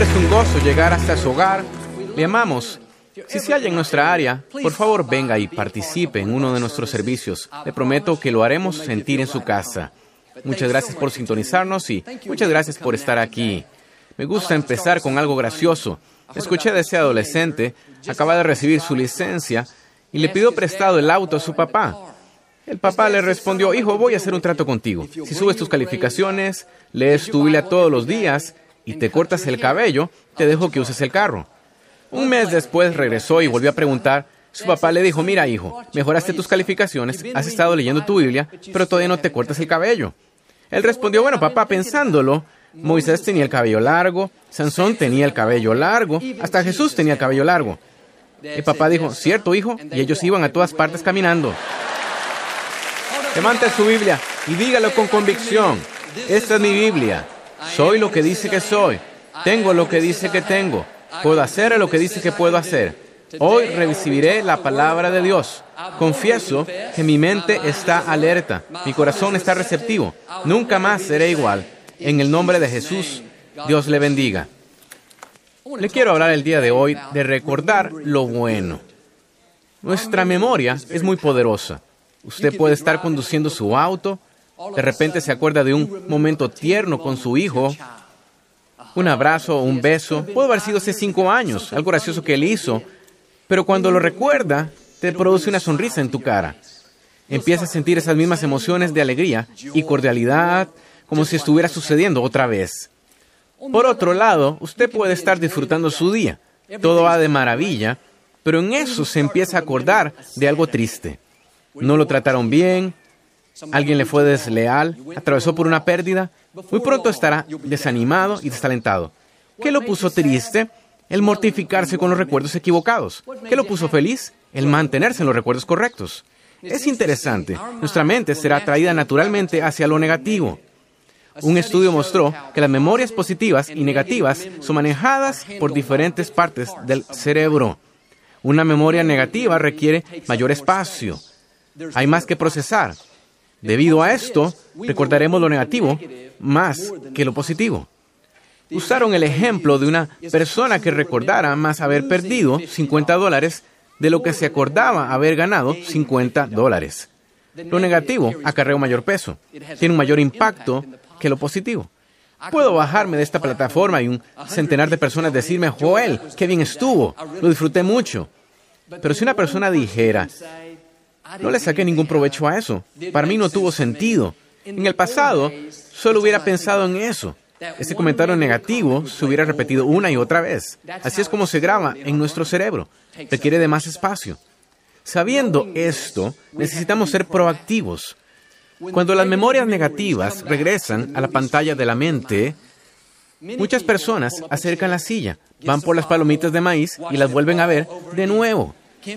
Es un gozo llegar hasta su hogar. Le amamos. Si se halla en nuestra área, por favor venga y participe en uno de nuestros servicios. Le prometo que lo haremos sentir en su casa. Muchas gracias por sintonizarnos y muchas gracias por estar aquí. Me gusta empezar con algo gracioso. Escuché de ese adolescente, acaba de recibir su licencia y le pidió prestado el auto a su papá. El papá le respondió, hijo, voy a hacer un trato contigo. Si subes tus calificaciones, lees tu Biblia todos los días y te cortas el cabello, te dejo que uses el carro. Un mes después regresó y volvió a preguntar. Su papá le dijo, mira hijo, mejoraste tus calificaciones, has estado leyendo tu Biblia, pero todavía no te cortas el cabello. Él respondió, bueno papá, pensándolo, Moisés tenía el cabello largo, Sansón tenía el cabello largo, hasta Jesús tenía el cabello largo. El papá dijo, cierto hijo, y ellos iban a todas partes caminando. Levante su Biblia y dígalo con convicción. Esta es mi Biblia. Soy lo que dice que soy. Tengo lo que dice que tengo. Puedo hacer lo que dice que puedo hacer. Hoy recibiré la palabra de Dios. Confieso que mi mente está alerta, mi corazón está receptivo. Nunca más seré igual. En el nombre de Jesús, Dios le bendiga. Le quiero hablar el día de hoy de recordar lo bueno. Nuestra memoria es muy poderosa. Usted puede estar conduciendo su auto, de repente se acuerda de un momento tierno con su hijo, un abrazo, un beso, puede haber sido hace cinco años, algo gracioso que él hizo, pero cuando lo recuerda, te produce una sonrisa en tu cara. Empieza a sentir esas mismas emociones de alegría y cordialidad, como si estuviera sucediendo otra vez. Por otro lado, usted puede estar disfrutando su día. Todo va de maravilla, pero en eso se empieza a acordar de algo triste. No lo trataron bien, alguien le fue desleal, atravesó por una pérdida, muy pronto estará desanimado y desalentado. ¿Qué lo puso triste? El mortificarse con los recuerdos equivocados. ¿Qué lo puso feliz? El mantenerse en los recuerdos correctos. Es interesante. Nuestra mente será atraída naturalmente hacia lo negativo. Un estudio mostró que las memorias positivas y negativas son manejadas por diferentes partes del cerebro. Una memoria negativa requiere mayor espacio. Hay más que procesar. Debido a esto, recordaremos lo negativo más que lo positivo. Usaron el ejemplo de una persona que recordara más haber perdido 50 dólares de lo que se acordaba haber ganado 50 dólares. Lo negativo acarrea un mayor peso, tiene un mayor impacto que lo positivo. Puedo bajarme de esta plataforma y un centenar de personas decirme, Joel, qué bien estuvo, lo disfruté mucho. Pero si una persona dijera, no le saqué ningún provecho a eso, para mí no tuvo sentido. En el pasado, solo hubiera pensado en eso. Ese comentario negativo se hubiera repetido una y otra vez. Así es como se graba en nuestro cerebro. Requiere de más espacio. Sabiendo esto, necesitamos ser proactivos. Cuando las memorias negativas regresan a la pantalla de la mente, muchas personas acercan la silla, van por las palomitas de maíz y las vuelven a ver de nuevo.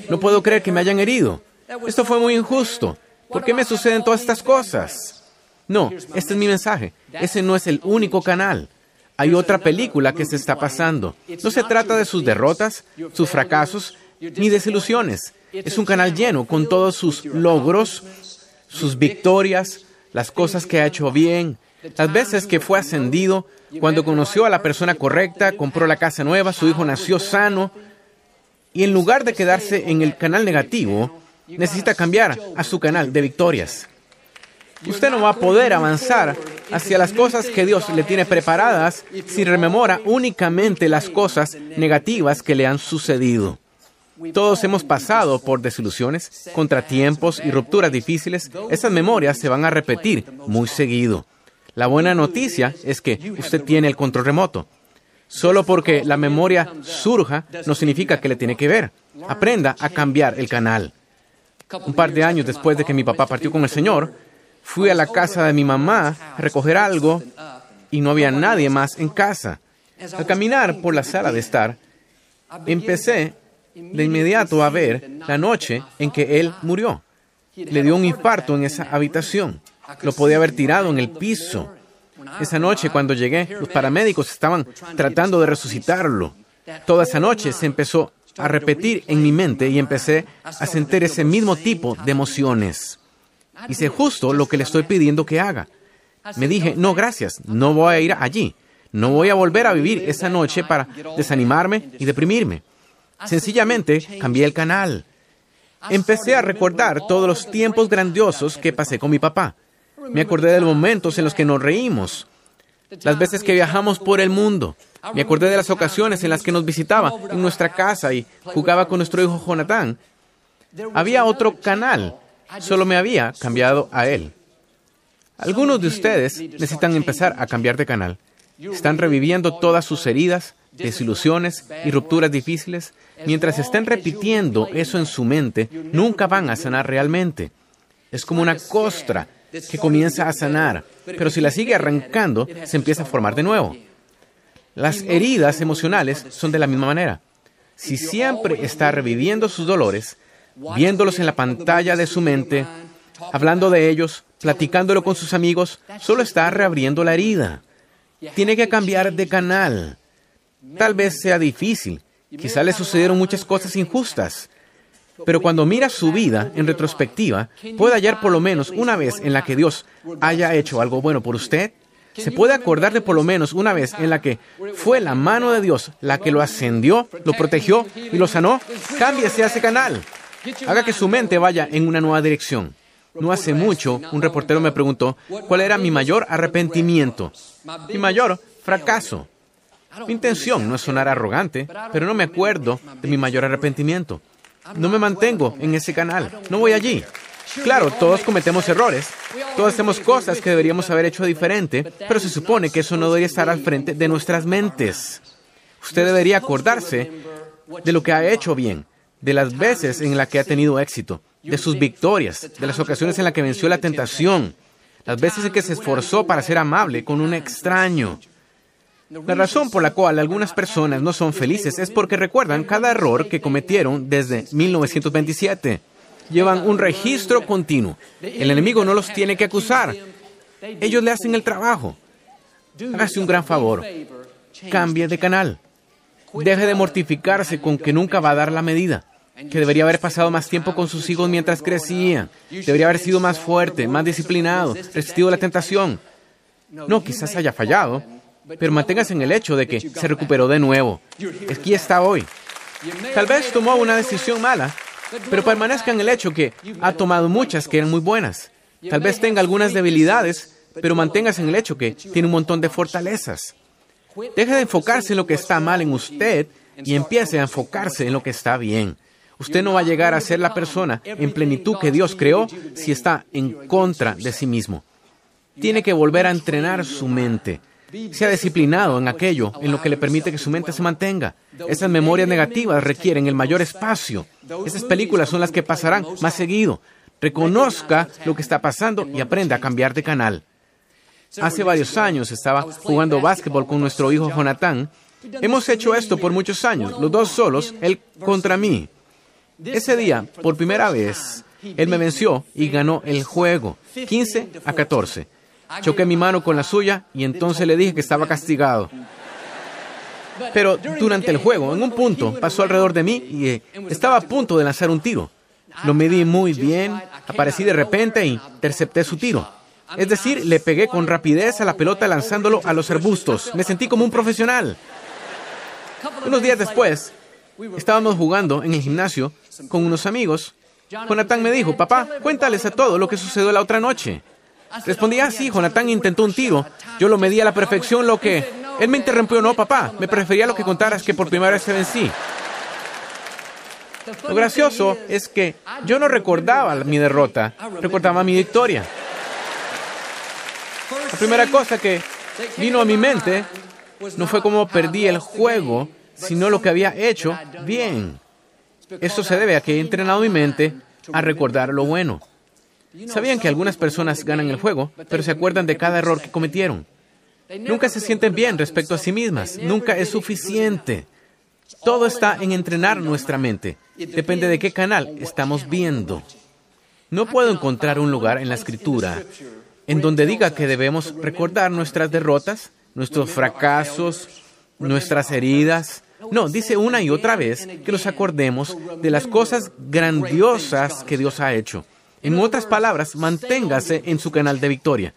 No puedo creer que me hayan herido. Esto fue muy injusto. ¿Por qué me suceden todas estas cosas? No, este es mi mensaje. Ese no es el único canal. Hay otra película que se está pasando. No se trata de sus derrotas, sus fracasos, ni desilusiones. Es un canal lleno con todos sus logros, sus victorias, las cosas que ha hecho bien, las veces que fue ascendido, cuando conoció a la persona correcta, compró la casa nueva, su hijo nació sano, y en lugar de quedarse en el canal negativo, necesita cambiar a su canal de victorias. Usted no va a poder avanzar hacia las cosas que Dios le tiene preparadas si rememora únicamente las cosas negativas que le han sucedido. Todos hemos pasado por desilusiones, contratiempos y rupturas difíciles. Esas memorias se van a repetir muy seguido. La buena noticia es que usted tiene el control remoto. Solo porque la memoria surja no significa que le tiene que ver. Aprenda a cambiar el canal. Un par de años después de que mi papá partió con el Señor, fui a la casa de mi mamá a recoger algo y no había nadie más en casa. Al caminar por la sala de estar, empecé de inmediato a ver la noche en que él murió. Le dio un infarto en esa habitación. Lo podía haber tirado en el piso. Esa noche cuando llegué, los paramédicos estaban tratando de resucitarlo. Toda esa noche se empezó a repetir en mi mente y empecé a sentir ese mismo tipo de emociones. Hice justo lo que le estoy pidiendo que haga. Me dije, no, gracias, no voy a ir allí. No voy a volver a vivir esa noche para desanimarme y deprimirme. Sencillamente cambié el canal. Empecé a recordar todos los tiempos grandiosos que pasé con mi papá. Me acordé de los momentos en los que nos reímos, las veces que viajamos por el mundo. Me acordé de las ocasiones en las que nos visitaba en nuestra casa y jugaba con nuestro hijo Jonathan. Había otro canal, solo me había cambiado a él. Algunos de ustedes necesitan empezar a cambiar de canal. Están reviviendo todas sus heridas, desilusiones y rupturas difíciles. Mientras estén repitiendo eso en su mente, nunca van a sanar realmente. Es como una costra que comienza a sanar, pero si la sigue arrancando, se empieza a formar de nuevo. Las heridas emocionales son de la misma manera. Si siempre está reviviendo sus dolores, viéndolos en la pantalla de su mente, hablando de ellos, platicándolo con sus amigos, solo está reabriendo la herida. Tiene que cambiar de canal. Tal vez sea difícil. Quizá le sucedieron muchas cosas injustas. Pero cuando mira su vida en retrospectiva, puede hallar por lo menos una vez en la que Dios haya hecho algo bueno por usted. Se puede acordar de por lo menos una vez en la que fue la mano de Dios la que lo ascendió, lo protegió y lo sanó. Cámbiese a ese canal. Haga que su mente vaya en una nueva dirección. No hace mucho, un reportero me preguntó cuál era mi mayor arrepentimiento, mi mayor fracaso. Mi intención no es sonar arrogante, pero no me acuerdo de mi mayor arrepentimiento. No me mantengo en ese canal, no voy allí. Claro, todos cometemos errores, todos hacemos cosas que deberíamos haber hecho diferente, pero se supone que eso no debería estar al frente de nuestras mentes. Usted debería acordarse de lo que ha hecho bien, de las veces en las que ha tenido éxito, de sus victorias, de las ocasiones en las que venció la tentación, las veces en que se esforzó para ser amable con un extraño. La razón por la cual algunas personas no son felices es porque recuerdan cada error que cometieron desde 1927. Llevan un registro continuo. El enemigo no los tiene que acusar. Ellos le hacen el trabajo. Hágase un gran favor. Cambie de canal. Deje de mortificarse con que nunca va a dar la medida que debería haber pasado más tiempo con sus hijos mientras crecía. Debería haber sido más fuerte, más disciplinado, resistido la tentación. No, quizás haya fallado, pero manténgase en el hecho de que se recuperó de nuevo. Aquí está hoy. Tal vez tomó una decisión mala, pero permanezca en el hecho que ha tomado muchas que eran muy buenas. Tal vez tenga algunas debilidades, pero manténgase en el hecho que tiene un montón de fortalezas. Deje de enfocarse en lo que está mal en usted y empiece a enfocarse en lo que está bien. Usted no va a llegar a ser la persona en plenitud que Dios creó si está en contra de sí mismo. Tiene que volver a entrenar su mente. Sea disciplinado en aquello en lo que le permite que su mente se mantenga. Esas memorias negativas requieren el mayor espacio. Esas películas son las que pasarán más seguido. Reconozca lo que está pasando y aprenda a cambiar de canal. Hace varios años estaba jugando básquetbol con nuestro hijo Jonathan. Hemos hecho esto por muchos años, los dos solos, él contra mí. Ese día, por primera vez, él me venció y ganó el juego, 15 a 14. Choqué mi mano con la suya y entonces le dije que estaba castigado. Pero durante el juego, en un punto, pasó alrededor de mí y eh, estaba a punto de lanzar un tiro. Lo medí muy bien, aparecí de repente e intercepté su tiro. Es decir, le pegué con rapidez a la pelota lanzándolo a los arbustos. Me sentí como un profesional. Unos días después, Estábamos jugando en el gimnasio con unos amigos. Jonathan me dijo, papá, cuéntales a todos lo que sucedió la otra noche. Respondí, ah, sí, Jonathan intentó un tiro. Yo lo medí a la perfección, lo que... Él me interrumpió, no, papá, me prefería lo que contaras que por primera vez te vencí. Lo gracioso es que yo no recordaba mi derrota, recordaba mi victoria. La primera cosa que vino a mi mente no fue cómo perdí el juego, sino lo que había hecho bien. Esto se debe a que he entrenado mi mente a recordar lo bueno. Sabían que algunas personas ganan el juego, pero se acuerdan de cada error que cometieron. Nunca se sienten bien respecto a sí mismas. Nunca es suficiente. Todo está en entrenar nuestra mente. Depende de qué canal estamos viendo. No puedo encontrar un lugar en la escritura en donde diga que debemos recordar nuestras derrotas, nuestros fracasos, nuestras heridas. No, dice una y otra vez que nos acordemos de las cosas grandiosas que Dios ha hecho. En otras palabras, manténgase en su canal de victoria.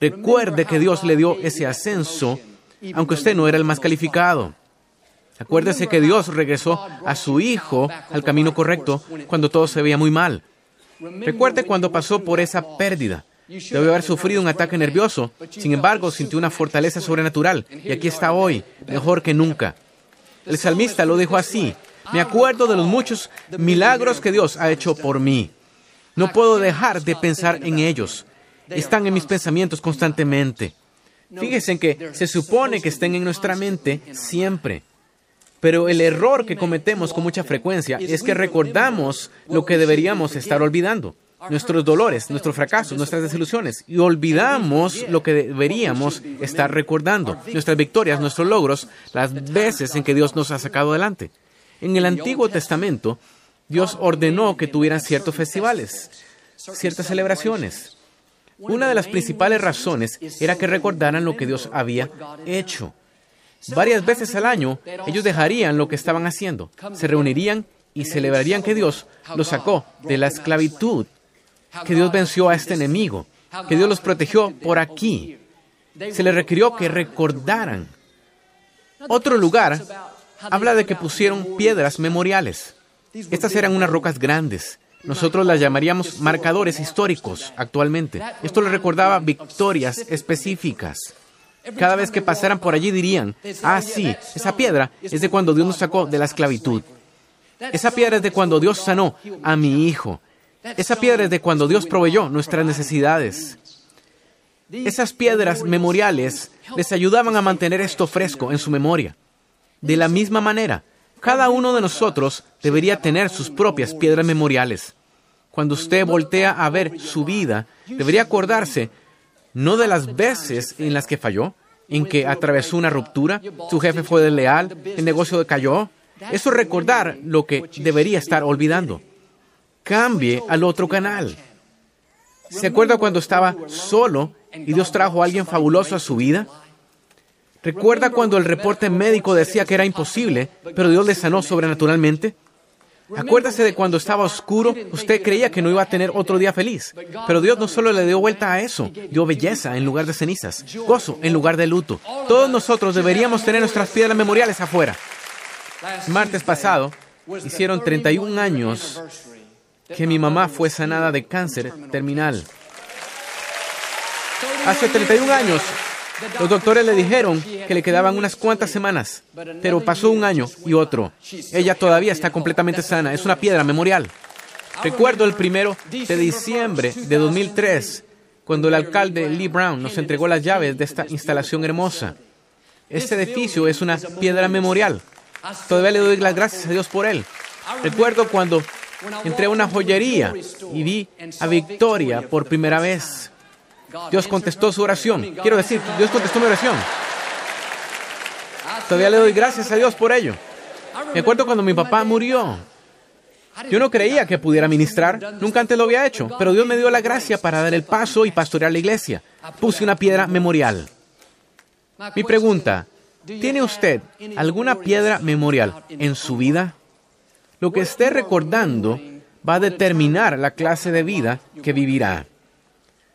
Recuerde que Dios le dio ese ascenso, aunque usted no era el más calificado. Acuérdese que Dios regresó a su Hijo al camino correcto cuando todo se veía muy mal. Recuerde cuando pasó por esa pérdida. Debe haber sufrido un ataque nervioso. Sin embargo, sintió una fortaleza sobrenatural. Y aquí está hoy, mejor que nunca. El salmista lo dijo así. Me acuerdo de los muchos milagros que Dios ha hecho por mí. No puedo dejar de pensar en ellos. Están en mis pensamientos constantemente. Fíjense en que se supone que estén en nuestra mente siempre. Pero el error que cometemos con mucha frecuencia es que recordamos lo que deberíamos estar olvidando. Nuestros dolores, nuestros fracasos, nuestras desilusiones. Y olvidamos lo que deberíamos estar recordando. Nuestras victorias, nuestros logros, las veces en que Dios nos ha sacado adelante. En el Antiguo Testamento, Dios ordenó que tuvieran ciertos festivales, ciertas celebraciones. Una de las principales razones era que recordaran lo que Dios había hecho. Varias veces al año ellos dejarían lo que estaban haciendo, se reunirían y celebrarían que Dios los sacó de la esclavitud, que Dios venció a este enemigo, que Dios los protegió por aquí. Se les requirió que recordaran. Otro lugar habla de que pusieron piedras memoriales. Estas eran unas rocas grandes. Nosotros las llamaríamos marcadores históricos actualmente. Esto les recordaba victorias específicas. Cada vez que pasaran por allí dirían, ah, sí, esa piedra es de cuando Dios nos sacó de la esclavitud. Esa piedra es de cuando Dios sanó a mi hijo. Esa piedra es de cuando Dios proveyó nuestras necesidades. Esas piedras memoriales les ayudaban a mantener esto fresco en su memoria. De la misma manera, cada uno de nosotros debería tener sus propias piedras memoriales. Cuando usted voltea a ver su vida, debería acordarse no de las veces en las que falló, en que atravesó una ruptura, su jefe fue desleal, el negocio cayó. Eso es recordar lo que debería estar olvidando. Cambie al otro canal. ¿Se acuerda cuando estaba solo y Dios trajo a alguien fabuloso a su vida? ¿Recuerda cuando el reporte médico decía que era imposible, pero Dios le sanó sobrenaturalmente? Acuérdase de cuando estaba oscuro, usted creía que no iba a tener otro día feliz. Pero Dios no solo le dio vuelta a eso, dio belleza en lugar de cenizas, gozo en lugar de luto. Todos nosotros deberíamos tener nuestras piedras memoriales afuera. Martes pasado hicieron 31 años que mi mamá fue sanada de cáncer terminal. Hace 31 años los doctores le dijeron que le quedaban unas cuantas semanas, pero pasó un año y otro. Ella todavía está completamente sana. Es una piedra memorial. Recuerdo el primero de diciembre de 2003, cuando el alcalde Lee Brown nos entregó las llaves de esta instalación hermosa. Este edificio es una piedra memorial. Todavía le doy las gracias a Dios por él. Recuerdo cuando entré a una joyería y vi a Victoria por primera vez. Dios contestó su oración. Quiero decir, Dios contestó mi oración. Todavía le doy gracias a Dios por ello. Me acuerdo cuando mi papá murió. Yo no creía que pudiera ministrar, nunca antes lo había hecho, pero Dios me dio la gracia para dar el paso y pastorear la iglesia. Puse una piedra memorial. Mi pregunta, ¿tiene usted alguna piedra memorial en su vida? Lo que esté recordando va a determinar la clase de vida que vivirá.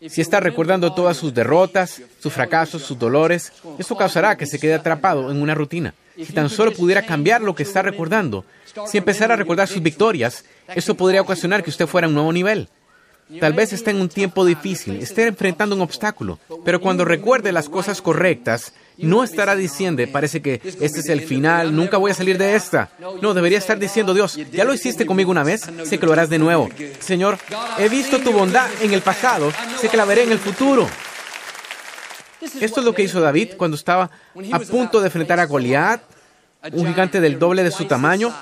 Si está recordando todas sus derrotas, sus fracasos, sus dolores, esto causará que se quede atrapado en una rutina. Si tan solo pudiera cambiar lo que está recordando, si empezara a recordar sus victorias, eso podría ocasionar que usted fuera a un nuevo nivel. Tal vez esté en un tiempo difícil, esté enfrentando un obstáculo, pero cuando recuerde las cosas correctas, no estará diciendo, parece que este es el final, nunca voy a salir de esta. No, debería estar diciendo, Dios, ya lo hiciste conmigo una vez, sé que lo harás de nuevo. Señor, he visto tu bondad en el pasado, sé que la veré en el futuro. Esto es lo que hizo David cuando estaba a punto de enfrentar a Goliat, un gigante del doble de su tamaño.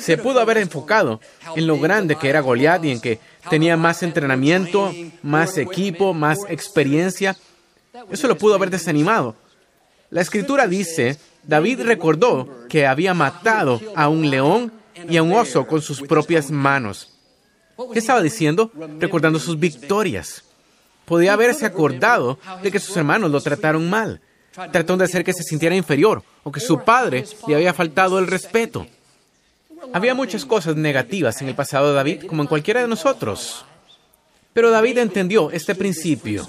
Se pudo haber enfocado en lo grande que era Goliat y en que tenía más entrenamiento, más equipo, más experiencia. Eso lo pudo haber desanimado. La escritura dice, David recordó que había matado a un león y a un oso con sus propias manos. ¿Qué estaba diciendo? Recordando sus victorias. Podía haberse acordado de que sus hermanos lo trataron mal. Trató de hacer que se sintiera inferior o que su padre le había faltado el respeto. Había muchas cosas negativas en el pasado de David, como en cualquiera de nosotros. Pero David entendió este principio.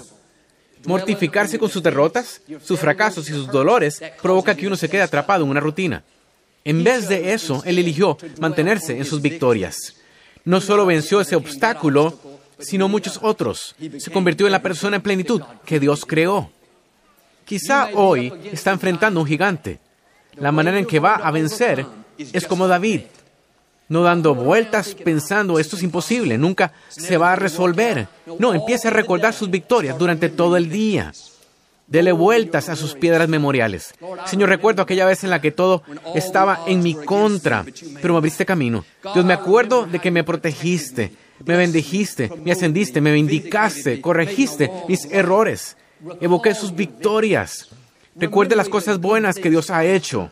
Mortificarse con sus derrotas, sus fracasos y sus dolores provoca que uno se quede atrapado en una rutina. En vez de eso, él eligió mantenerse en sus victorias. No solo venció ese obstáculo, sino muchos otros. Se convirtió en la persona en plenitud que Dios creó. Quizá hoy está enfrentando un gigante. La manera en que va a vencer es como David, no dando vueltas pensando esto es imposible, nunca se va a resolver. No, empiece a recordar sus victorias durante todo el día. Dele vueltas a sus piedras memoriales. Señor, recuerdo aquella vez en la que todo estaba en mi contra, pero me abriste camino. Dios, me acuerdo de que me protegiste, me bendijiste, me ascendiste, me vindicaste, corregiste mis errores. Evoqué sus victorias. Recuerde las cosas buenas que Dios ha hecho.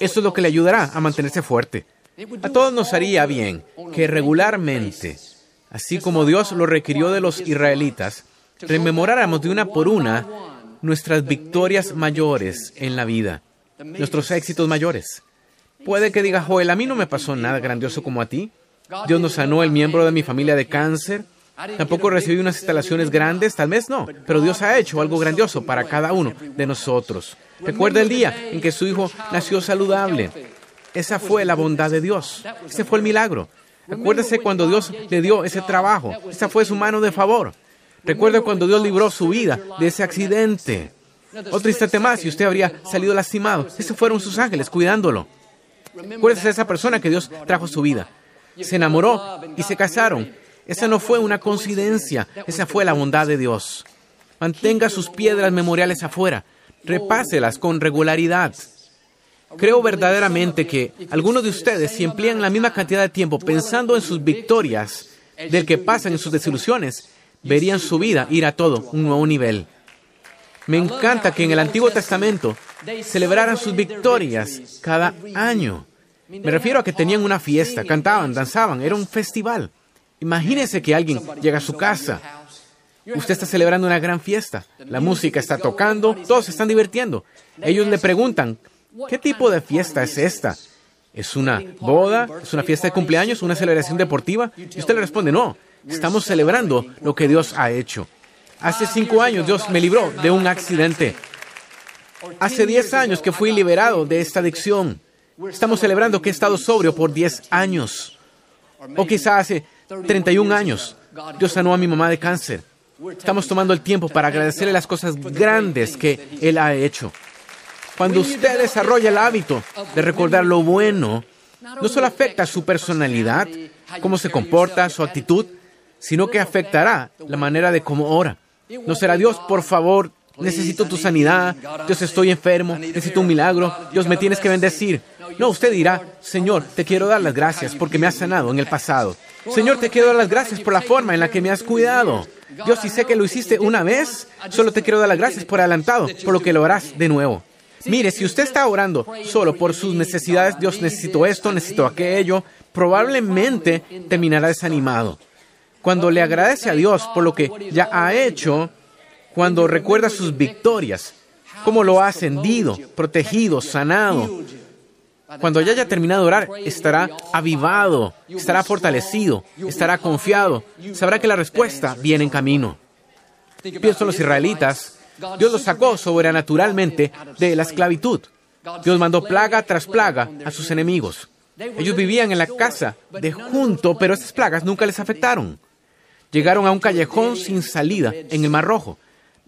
Eso es lo que le ayudará a mantenerse fuerte. A todos nos haría bien que regularmente, así como Dios lo requirió de los israelitas, rememoráramos de una por una nuestras victorias mayores en la vida, nuestros éxitos mayores. Puede que diga, Joel, a mí no me pasó nada grandioso como a ti. Dios nos sanó el miembro de mi familia de cáncer. Tampoco recibí unas instalaciones grandes, tal vez no, pero Dios ha hecho algo grandioso para cada uno de nosotros. Recuerda el día en que su hijo nació saludable. Esa fue la bondad de Dios. Ese fue el milagro. Acuérdese cuando Dios le dio ese trabajo. Esa fue su mano de favor. Recuerde cuando Dios libró su vida de ese accidente. Otro instante más y usted habría salido lastimado. Esos fueron sus ángeles cuidándolo. Acuérdese de esa persona que Dios trajo su vida. Se enamoró y se casaron. Esa no fue una coincidencia. Esa fue la bondad de Dios. Mantenga sus piedras memoriales afuera. Repáselas con regularidad. Creo verdaderamente que algunos de ustedes, si emplean la misma cantidad de tiempo pensando en sus victorias del que pasan en sus desilusiones, verían su vida ir a todo un nuevo nivel. Me encanta que en el Antiguo Testamento celebraran sus victorias cada año. Me refiero a que tenían una fiesta, cantaban, danzaban, era un festival. Imagínese que alguien llega a su casa. Usted está celebrando una gran fiesta. La música está tocando, todos se están divirtiendo. Ellos le preguntan, ¿Qué tipo de fiesta es esta? ¿Es una boda? ¿Es una fiesta de cumpleaños? ¿Una celebración deportiva? Y usted le responde, no, estamos celebrando lo que Dios ha hecho. Hace cinco años Dios me libró de un accidente. Hace diez años que fui liberado de esta adicción. Estamos celebrando que he estado sobrio por diez años. O quizá hace 31 años Dios sanó a mi mamá de cáncer. Estamos tomando el tiempo para agradecerle las cosas grandes que Él ha hecho. Cuando usted desarrolla el hábito de recordar lo bueno, no solo afecta su personalidad, cómo se comporta, su actitud, sino que afectará la manera de cómo ora. No será Dios, por favor, necesito tu sanidad, Dios estoy enfermo, necesito un milagro, Dios me tienes que bendecir. No, usted dirá, Señor, te quiero dar las gracias porque me has sanado en el pasado. Señor, te quiero dar las gracias por la forma en la que me has cuidado. Dios, si sé que lo hiciste una vez, solo te quiero dar las gracias por adelantado, por lo que lo harás de nuevo. Mire, si usted está orando solo por sus necesidades, Dios necesito esto, necesito aquello, probablemente terminará desanimado. Cuando le agradece a Dios por lo que ya ha hecho, cuando recuerda sus victorias, cómo lo ha ascendido, protegido, sanado, cuando ya haya terminado de orar, estará avivado, estará fortalecido, estará confiado, sabrá que la respuesta viene en camino. Pienso en los israelitas Dios los sacó sobrenaturalmente de la esclavitud. Dios mandó plaga tras plaga a sus enemigos. Ellos vivían en la casa de junto, pero esas plagas nunca les afectaron. Llegaron a un callejón sin salida en el Mar Rojo.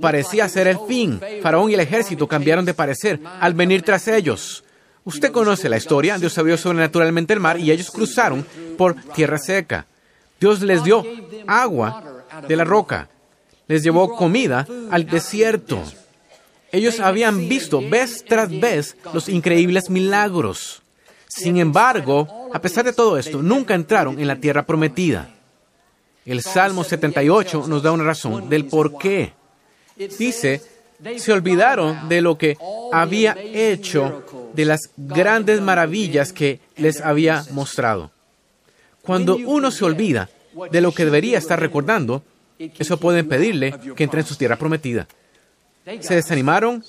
Parecía ser el fin. Faraón y el ejército cambiaron de parecer al venir tras ellos. Usted conoce la historia. Dios abrió sobrenaturalmente el mar y ellos cruzaron por tierra seca. Dios les dio agua de la roca les llevó comida al desierto. Ellos habían visto vez tras vez los increíbles milagros. Sin embargo, a pesar de todo esto, nunca entraron en la tierra prometida. El Salmo 78 nos da una razón del por qué. Dice, se olvidaron de lo que había hecho, de las grandes maravillas que les había mostrado. Cuando uno se olvida de lo que debería estar recordando, eso puede impedirle que entre en su tierra prometida. Se desanimaron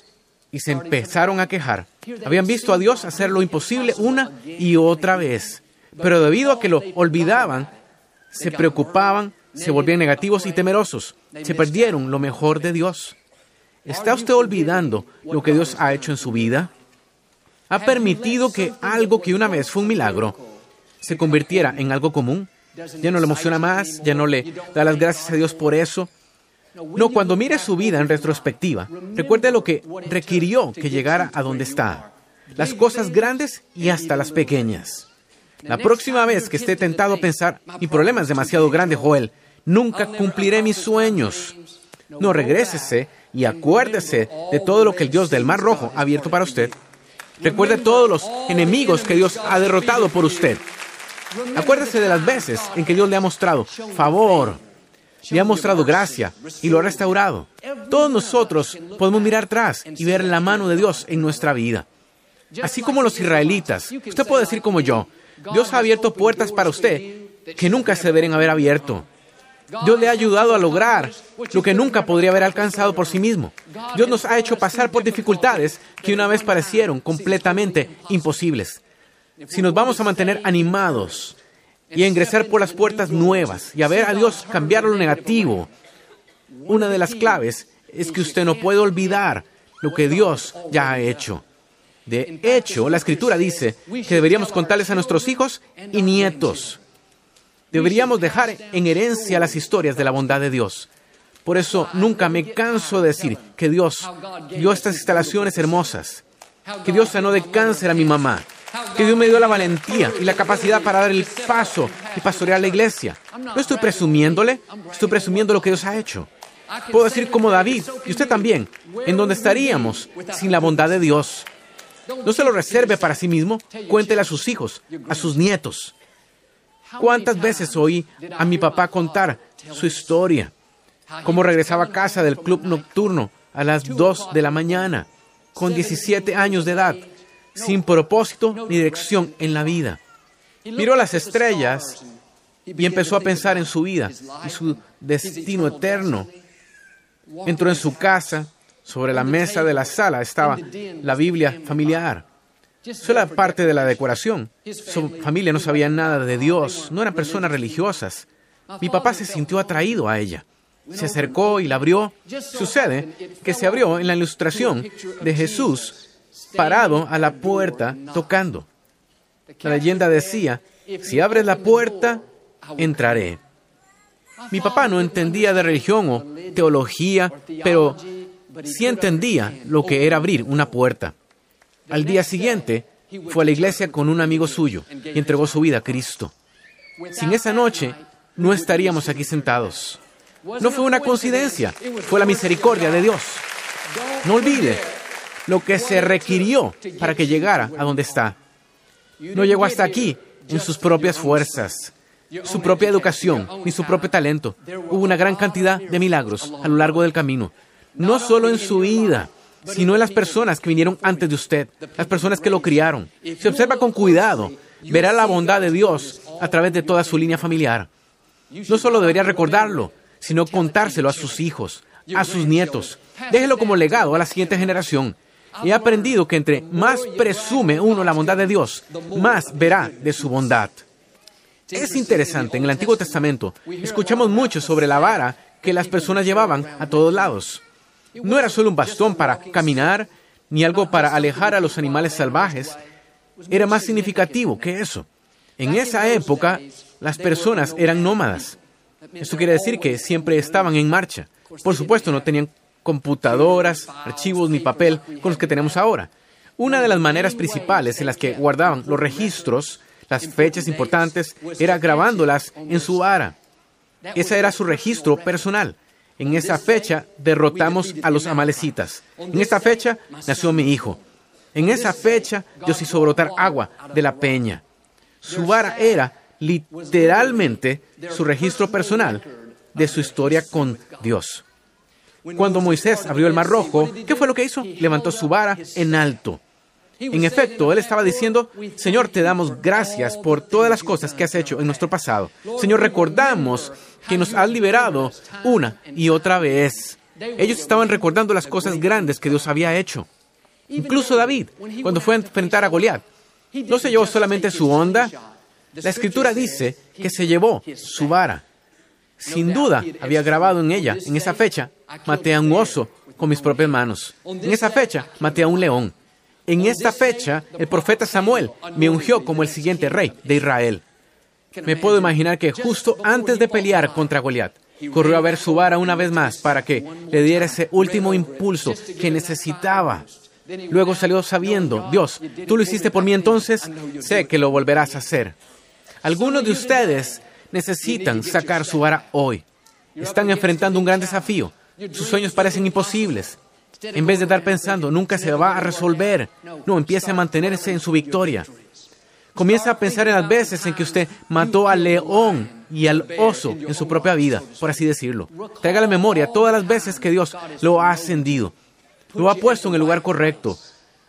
y se empezaron a quejar. Habían visto a Dios hacer lo imposible una y otra vez, pero debido a que lo olvidaban, se preocupaban, se volvían negativos y temerosos. Se perdieron lo mejor de Dios. ¿Está usted olvidando lo que Dios ha hecho en su vida? ¿Ha permitido que algo que una vez fue un milagro se convirtiera en algo común? ¿Ya no le emociona más? ¿Ya no le da las gracias a Dios por eso? No, cuando mire su vida en retrospectiva, recuerde lo que requirió que llegara a donde está. Las cosas grandes y hasta las pequeñas. La próxima vez que esté tentado a pensar, mi problema es demasiado grande, Joel, nunca cumpliré mis sueños. No, regrésese y acuérdese de todo lo que el Dios del Mar Rojo ha abierto para usted. Recuerde todos los enemigos que Dios ha derrotado por usted. Acuérdese de las veces en que Dios le ha mostrado favor, le ha mostrado gracia y lo ha restaurado. Todos nosotros podemos mirar atrás y ver la mano de Dios en nuestra vida. Así como los israelitas, usted puede decir como yo, Dios ha abierto puertas para usted que nunca se deberían haber abierto. Dios le ha ayudado a lograr lo que nunca podría haber alcanzado por sí mismo. Dios nos ha hecho pasar por dificultades que una vez parecieron completamente imposibles. Si nos vamos a mantener animados y a ingresar por las puertas nuevas y a ver a Dios cambiar lo negativo, una de las claves es que usted no puede olvidar lo que Dios ya ha hecho. De hecho, la escritura dice que deberíamos contarles a nuestros hijos y nietos. Deberíamos dejar en herencia las historias de la bondad de Dios. Por eso nunca me canso de decir que Dios dio estas instalaciones hermosas, que Dios sanó de cáncer a mi mamá, que Dios me dio la valentía y la capacidad para dar el paso y pastorear la iglesia. No estoy presumiéndole, estoy presumiendo lo que Dios ha hecho. Puedo decir como David, y usted también, en donde estaríamos sin la bondad de Dios. No se lo reserve para sí mismo, cuéntele a sus hijos, a sus nietos. ¿Cuántas veces oí a mi papá contar su historia? Cómo regresaba a casa del club nocturno a las 2 de la mañana, con 17 años de edad, sin propósito ni dirección en la vida. Miró las estrellas y empezó a pensar en su vida y su destino eterno. Entró en su casa, sobre la mesa de la sala estaba la Biblia familiar. Solo parte de la decoración. Su familia no sabía nada de Dios, no eran personas religiosas. Mi papá se sintió atraído a ella. Se acercó y la abrió. Sucede que se abrió en la ilustración de Jesús parado a la puerta tocando. La leyenda decía, si abres la puerta, entraré. Mi papá no entendía de religión o teología, pero sí entendía lo que era abrir una puerta. Al día siguiente, fue a la iglesia con un amigo suyo y entregó su vida a Cristo. Sin esa noche, no estaríamos aquí sentados. No fue una coincidencia, fue la misericordia de Dios. No olvide lo que se requirió para que llegara a donde está. No llegó hasta aquí en sus propias fuerzas, su propia educación, ni su propio talento. Hubo una gran cantidad de milagros a lo largo del camino, no solo en su vida, sino en las personas que vinieron antes de usted, las personas que lo criaron. Si observa con cuidado, verá la bondad de Dios a través de toda su línea familiar. No solo debería recordarlo, sino contárselo a sus hijos, a sus nietos. Déjelo como legado a la siguiente generación. He aprendido que entre más presume uno la bondad de Dios, más verá de su bondad. Es interesante, en el Antiguo Testamento escuchamos mucho sobre la vara que las personas llevaban a todos lados. No era solo un bastón para caminar, ni algo para alejar a los animales salvajes. Era más significativo que eso. En esa época, las personas eran nómadas. Esto quiere decir que siempre estaban en marcha. Por supuesto, no tenían computadoras, archivos ni papel con los que tenemos ahora. Una de las maneras principales en las que guardaban los registros, las fechas importantes, era grabándolas en su vara. Ese era su registro personal. En esa fecha derrotamos a los amalecitas. En esta fecha nació mi hijo. En esa fecha Dios hizo brotar agua de la peña. Su vara era literalmente su registro personal de su historia con Dios. Cuando Moisés abrió el mar rojo, ¿qué fue lo que hizo? Levantó su vara en alto. En efecto, él estaba diciendo, Señor, te damos gracias por todas las cosas que has hecho en nuestro pasado. Señor, recordamos que nos has liberado una y otra vez. Ellos estaban recordando las cosas grandes que Dios había hecho. Incluso David, cuando fue a enfrentar a Goliat, no se llevó solamente su onda. La escritura dice que se llevó su vara. Sin duda, había grabado en ella, en esa fecha, maté a un oso con mis propias manos. En esa fecha, maté a un león. En esta fecha, el profeta Samuel me ungió como el siguiente rey de Israel. Me puedo imaginar que justo antes de pelear contra Goliat, corrió a ver su vara una vez más para que le diera ese último impulso que necesitaba. Luego salió sabiendo, Dios, tú lo hiciste por mí entonces, sé que lo volverás a hacer. Algunos de ustedes necesitan sacar su vara hoy. Están enfrentando un gran desafío. Sus sueños parecen imposibles. En vez de estar pensando, nunca se va a resolver. No, empiece a mantenerse en su victoria. Comienza a pensar en las veces en que usted mató al león y al oso en su propia vida, por así decirlo. Traiga a la memoria todas las veces que Dios lo ha ascendido. Lo ha puesto en el lugar correcto.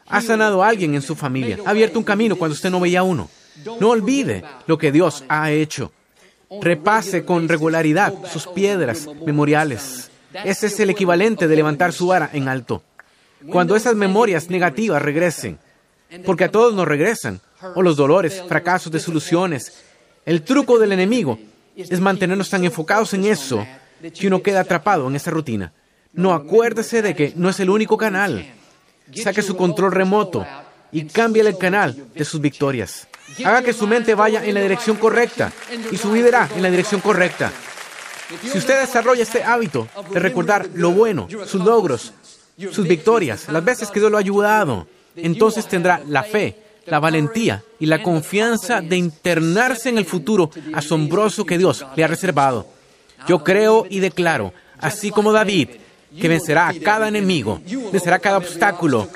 Ha sanado a alguien en su familia. Ha abierto un camino cuando usted no veía uno. No olvide lo que Dios ha hecho. Repase con regularidad sus piedras memoriales. Ese es el equivalente de levantar su vara en alto. Cuando esas memorias negativas regresen, porque a todos nos regresan, o los dolores, fracasos, desilusiones. El truco del enemigo es mantenernos tan enfocados en eso que uno queda atrapado en esa rutina. No, acuérdese de que no es el único canal. Saque su control remoto y cambie el canal de sus victorias. Haga que su mente vaya en la dirección correcta y su vida irá en la dirección correcta. Si usted desarrolla este hábito de recordar lo bueno, sus logros, sus victorias, las veces que Dios lo ha ayudado, entonces tendrá la fe la valentía y la confianza de internarse en el futuro asombroso que Dios le ha reservado. Yo creo y declaro, así como David, que vencerá a cada enemigo, vencerá cada obstáculo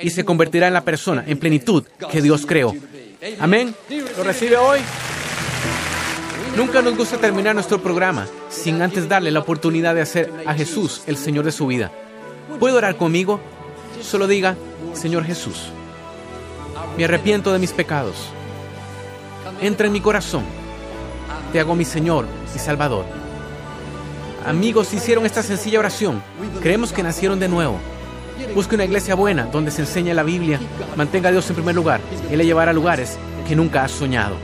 y se convertirá en la persona en plenitud que Dios creó. Amén. ¿Lo recibe hoy? Nunca nos gusta terminar nuestro programa sin antes darle la oportunidad de hacer a Jesús el Señor de su vida. ¿Puede orar conmigo? Solo diga, Señor Jesús me arrepiento de mis pecados. Entra en mi corazón. Te hago mi Señor y Salvador. Amigos, hicieron esta sencilla oración. Creemos que nacieron de nuevo. Busque una iglesia buena donde se enseñe la Biblia. Mantenga a Dios en primer lugar. y le llevará a lugares que nunca has soñado.